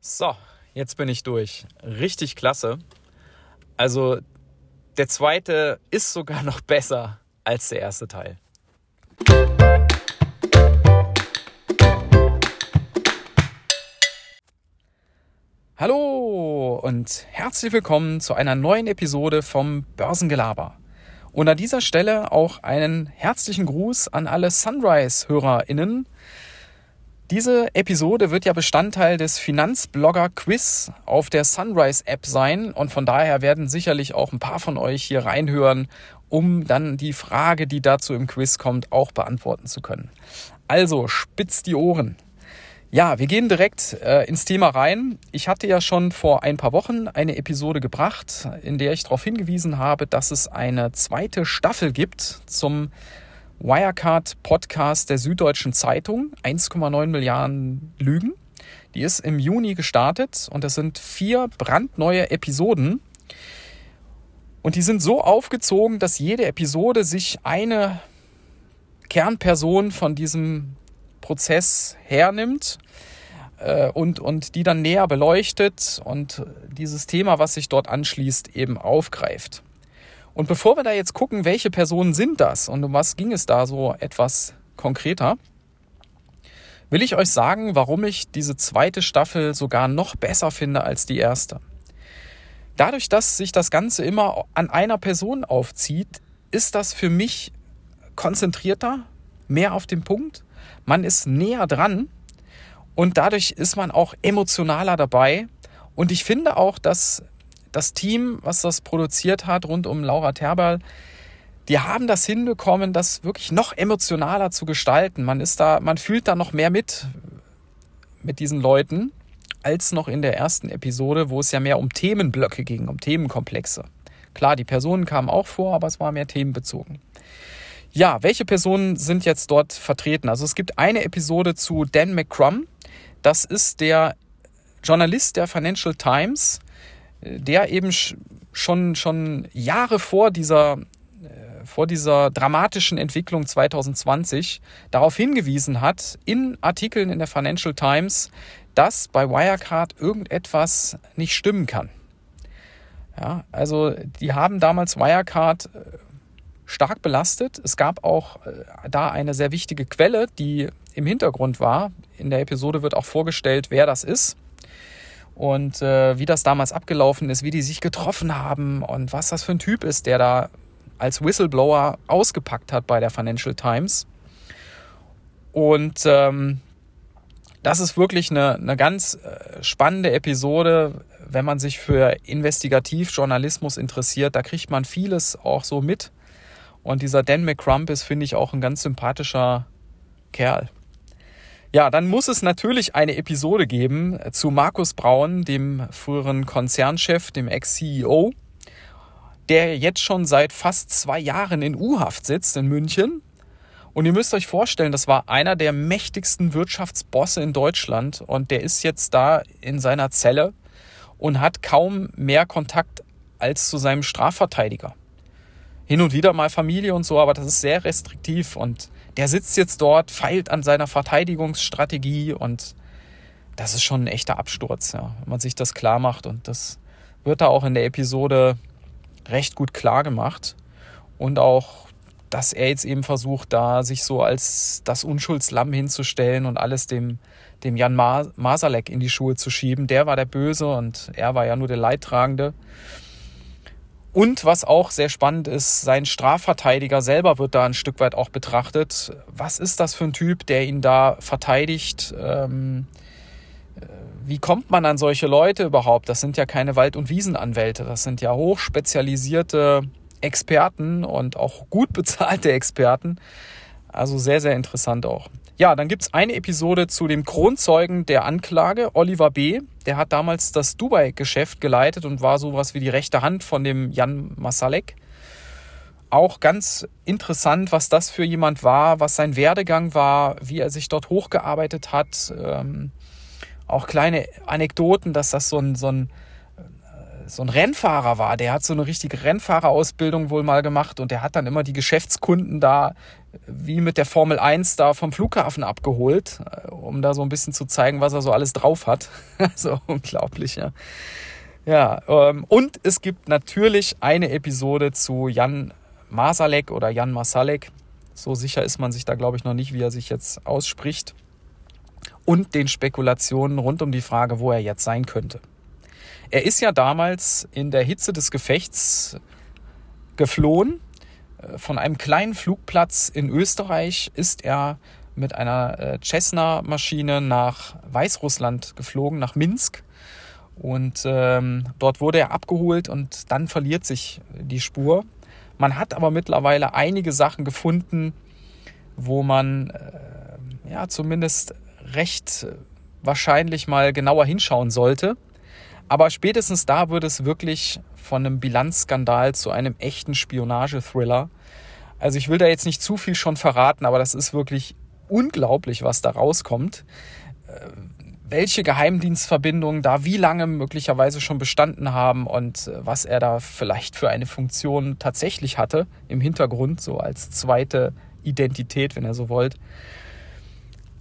So, jetzt bin ich durch. Richtig klasse. Also der zweite ist sogar noch besser als der erste Teil. Hallo und herzlich willkommen zu einer neuen Episode vom Börsengelaber. Und an dieser Stelle auch einen herzlichen Gruß an alle Sunrise-HörerInnen, diese Episode wird ja Bestandteil des Finanzblogger-Quiz auf der Sunrise-App sein und von daher werden sicherlich auch ein paar von euch hier reinhören, um dann die Frage, die dazu im Quiz kommt, auch beantworten zu können. Also spitzt die Ohren. Ja, wir gehen direkt äh, ins Thema rein. Ich hatte ja schon vor ein paar Wochen eine Episode gebracht, in der ich darauf hingewiesen habe, dass es eine zweite Staffel gibt zum Wirecard-Podcast der Süddeutschen Zeitung, 1,9 Milliarden Lügen. Die ist im Juni gestartet und es sind vier brandneue Episoden. Und die sind so aufgezogen, dass jede Episode sich eine Kernperson von diesem Prozess hernimmt äh, und, und die dann näher beleuchtet und dieses Thema, was sich dort anschließt, eben aufgreift. Und bevor wir da jetzt gucken, welche Personen sind das und um was ging es da so etwas konkreter, will ich euch sagen, warum ich diese zweite Staffel sogar noch besser finde als die erste. Dadurch, dass sich das Ganze immer an einer Person aufzieht, ist das für mich konzentrierter, mehr auf den Punkt. Man ist näher dran und dadurch ist man auch emotionaler dabei. Und ich finde auch, dass das Team, was das produziert hat, rund um Laura Terberl, die haben das hinbekommen, das wirklich noch emotionaler zu gestalten. Man ist da, man fühlt da noch mehr mit mit diesen Leuten als noch in der ersten Episode, wo es ja mehr um Themenblöcke ging, um Themenkomplexe. Klar, die Personen kamen auch vor, aber es war mehr themenbezogen. Ja, welche Personen sind jetzt dort vertreten? Also es gibt eine Episode zu Dan McCrum. Das ist der Journalist der Financial Times, der eben schon, schon Jahre vor dieser, äh, vor dieser dramatischen Entwicklung 2020 darauf hingewiesen hat, in Artikeln in der Financial Times, dass bei Wirecard irgendetwas nicht stimmen kann. Ja, also die haben damals Wirecard äh, stark belastet. Es gab auch äh, da eine sehr wichtige Quelle, die im Hintergrund war. In der Episode wird auch vorgestellt, wer das ist und äh, wie das damals abgelaufen ist, wie die sich getroffen haben und was das für ein Typ ist, der da als Whistleblower ausgepackt hat bei der Financial Times. Und ähm, das ist wirklich eine, eine ganz äh, spannende Episode, wenn man sich für Investigativjournalismus interessiert. Da kriegt man vieles auch so mit. Und dieser Dan McCrump ist, finde ich, auch ein ganz sympathischer Kerl. Ja, dann muss es natürlich eine Episode geben zu Markus Braun, dem früheren Konzernchef, dem Ex-CEO, der jetzt schon seit fast zwei Jahren in U-Haft sitzt in München. Und ihr müsst euch vorstellen, das war einer der mächtigsten Wirtschaftsbosse in Deutschland und der ist jetzt da in seiner Zelle und hat kaum mehr Kontakt als zu seinem Strafverteidiger. Hin und wieder mal Familie und so, aber das ist sehr restriktiv und der sitzt jetzt dort, feilt an seiner Verteidigungsstrategie und das ist schon ein echter Absturz, ja, wenn man sich das klar macht. Und das wird da auch in der Episode recht gut klar gemacht. Und auch, dass er jetzt eben versucht, da sich so als das Unschuldslamm hinzustellen und alles dem, dem Jan Masalek in die Schuhe zu schieben. Der war der Böse und er war ja nur der Leidtragende. Und was auch sehr spannend ist, sein Strafverteidiger selber wird da ein Stück weit auch betrachtet. Was ist das für ein Typ, der ihn da verteidigt? Ähm, äh, wie kommt man an solche Leute überhaupt? Das sind ja keine Wald- und Wiesenanwälte, das sind ja hochspezialisierte Experten und auch gut bezahlte Experten. Also sehr, sehr interessant auch. Ja, dann gibt es eine Episode zu dem Kronzeugen der Anklage, Oliver B. Der hat damals das Dubai-Geschäft geleitet und war sowas wie die rechte Hand von dem Jan Masalek. Auch ganz interessant, was das für jemand war, was sein Werdegang war, wie er sich dort hochgearbeitet hat. Ähm, auch kleine Anekdoten, dass das so ein, so ein so ein Rennfahrer war. Der hat so eine richtige Rennfahrerausbildung wohl mal gemacht und der hat dann immer die Geschäftskunden da wie mit der Formel 1 da vom Flughafen abgeholt, äh, um da so ein bisschen zu zeigen, was er so alles drauf hat. so unglaublich, ja. Ja, ähm, und es gibt natürlich eine Episode zu Jan Masalek oder Jan Masalek. So sicher ist man sich da, glaube ich, noch nicht, wie er sich jetzt ausspricht. Und den Spekulationen rund um die Frage, wo er jetzt sein könnte. Er ist ja damals in der Hitze des Gefechts geflohen. Äh, von einem kleinen Flugplatz in Österreich ist er mit einer äh, Cessna-Maschine nach Weißrussland geflogen, nach Minsk. Und ähm, dort wurde er abgeholt und dann verliert sich die Spur. Man hat aber mittlerweile einige Sachen gefunden, wo man äh, ja zumindest recht wahrscheinlich mal genauer hinschauen sollte. Aber spätestens da wird es wirklich von einem Bilanzskandal zu einem echten Spionagethriller. Also ich will da jetzt nicht zu viel schon verraten, aber das ist wirklich unglaublich, was da rauskommt. Äh, welche Geheimdienstverbindungen da wie lange möglicherweise schon bestanden haben und äh, was er da vielleicht für eine Funktion tatsächlich hatte im Hintergrund, so als zweite Identität, wenn ihr so wollt.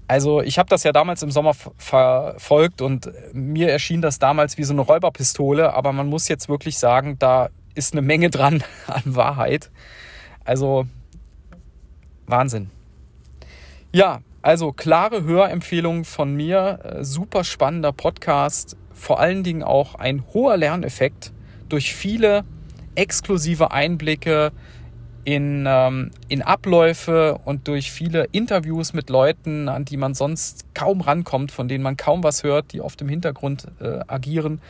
Also ich habe das ja damals im Sommer verfolgt und mir erschien das damals wie so eine Räuberpistole, aber man muss jetzt wirklich sagen, da ist eine Menge dran an Wahrheit. Also Wahnsinn. Ja, also klare Hörempfehlung von mir, äh, super spannender Podcast, vor allen Dingen auch ein hoher Lerneffekt durch viele exklusive Einblicke in, ähm, in Abläufe und durch viele Interviews mit Leuten, an die man sonst kaum rankommt, von denen man kaum was hört, die oft im Hintergrund äh, agieren.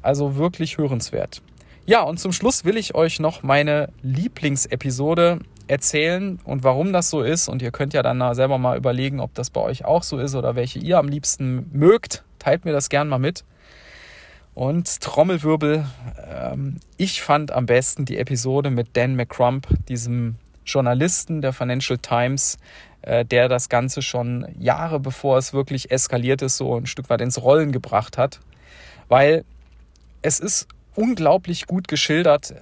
Also wirklich hörenswert. Ja, und zum Schluss will ich euch noch meine Lieblingsepisode erzählen und warum das so ist. Und ihr könnt ja dann selber mal überlegen, ob das bei euch auch so ist oder welche ihr am liebsten mögt. Teilt mir das gern mal mit. Und Trommelwirbel, ähm, ich fand am besten die Episode mit Dan McCrump, diesem Journalisten der Financial Times, äh, der das Ganze schon Jahre bevor es wirklich eskaliert ist, so ein Stück weit ins Rollen gebracht hat. Weil es ist unglaublich gut geschildert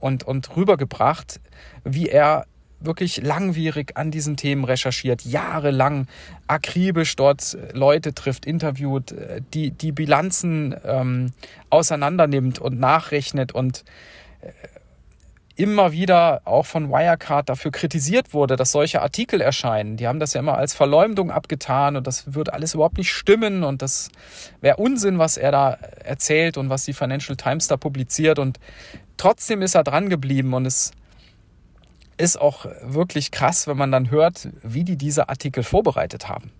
und, und rübergebracht, wie er wirklich langwierig an diesen Themen recherchiert, jahrelang akribisch dort Leute trifft, interviewt, die, die Bilanzen ähm, auseinandernimmt und nachrechnet und äh, immer wieder auch von Wirecard dafür kritisiert wurde, dass solche Artikel erscheinen. Die haben das ja immer als Verleumdung abgetan und das würde alles überhaupt nicht stimmen und das wäre Unsinn, was er da erzählt und was die Financial Times da publiziert und trotzdem ist er dran geblieben und es ist auch wirklich krass, wenn man dann hört, wie die diese Artikel vorbereitet haben.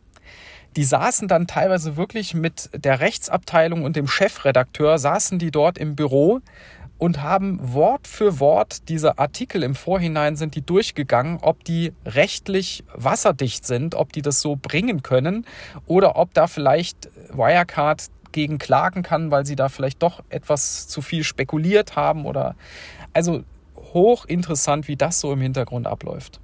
Die saßen dann teilweise wirklich mit der Rechtsabteilung und dem Chefredakteur, saßen die dort im Büro und haben Wort für Wort diese Artikel im Vorhinein sind die durchgegangen, ob die rechtlich wasserdicht sind, ob die das so bringen können oder ob da vielleicht Wirecard gegen klagen kann, weil sie da vielleicht doch etwas zu viel spekuliert haben oder also hochinteressant, wie das so im Hintergrund abläuft.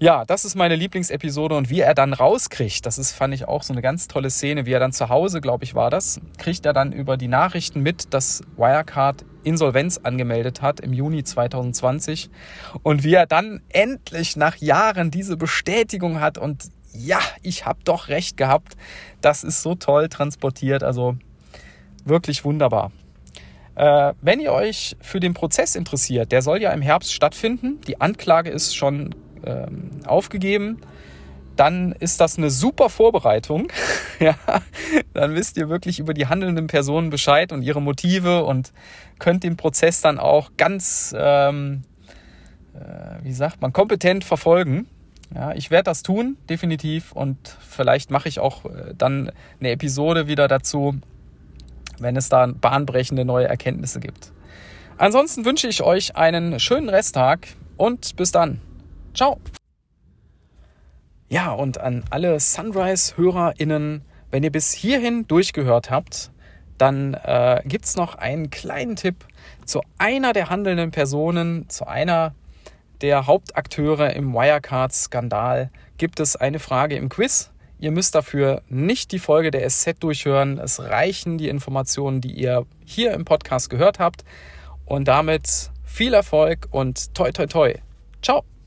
Ja, das ist meine Lieblingsepisode und wie er dann rauskriegt, das ist, fand ich auch so eine ganz tolle Szene, wie er dann zu Hause, glaube ich, war das, kriegt er dann über die Nachrichten mit, dass Wirecard Insolvenz angemeldet hat im Juni 2020 und wie er dann endlich nach Jahren diese Bestätigung hat und ja, ich habe doch recht gehabt. Das ist so toll transportiert, also wirklich wunderbar. Äh, wenn ihr euch für den Prozess interessiert, der soll ja im Herbst stattfinden, die Anklage ist schon ähm, aufgegeben, dann ist das eine super Vorbereitung. ja, dann wisst ihr wirklich über die handelnden Personen Bescheid und ihre Motive und könnt den Prozess dann auch ganz, ähm, äh, wie sagt man, kompetent verfolgen. Ja, ich werde das tun, definitiv. Und vielleicht mache ich auch äh, dann eine Episode wieder dazu, wenn es da bahnbrechende neue Erkenntnisse gibt. Ansonsten wünsche ich euch einen schönen Resttag und bis dann. Ciao. Ja, und an alle Sunrise-HörerInnen, wenn ihr bis hierhin durchgehört habt, dann äh, gibt es noch einen kleinen Tipp zu einer der handelnden Personen, zu einer der Hauptakteure im Wirecard-Skandal. Gibt es eine Frage im Quiz? Ihr müsst dafür nicht die Folge der SZ durchhören. Es reichen die Informationen, die ihr hier im Podcast gehört habt. Und damit viel Erfolg und toi toi toi. Ciao.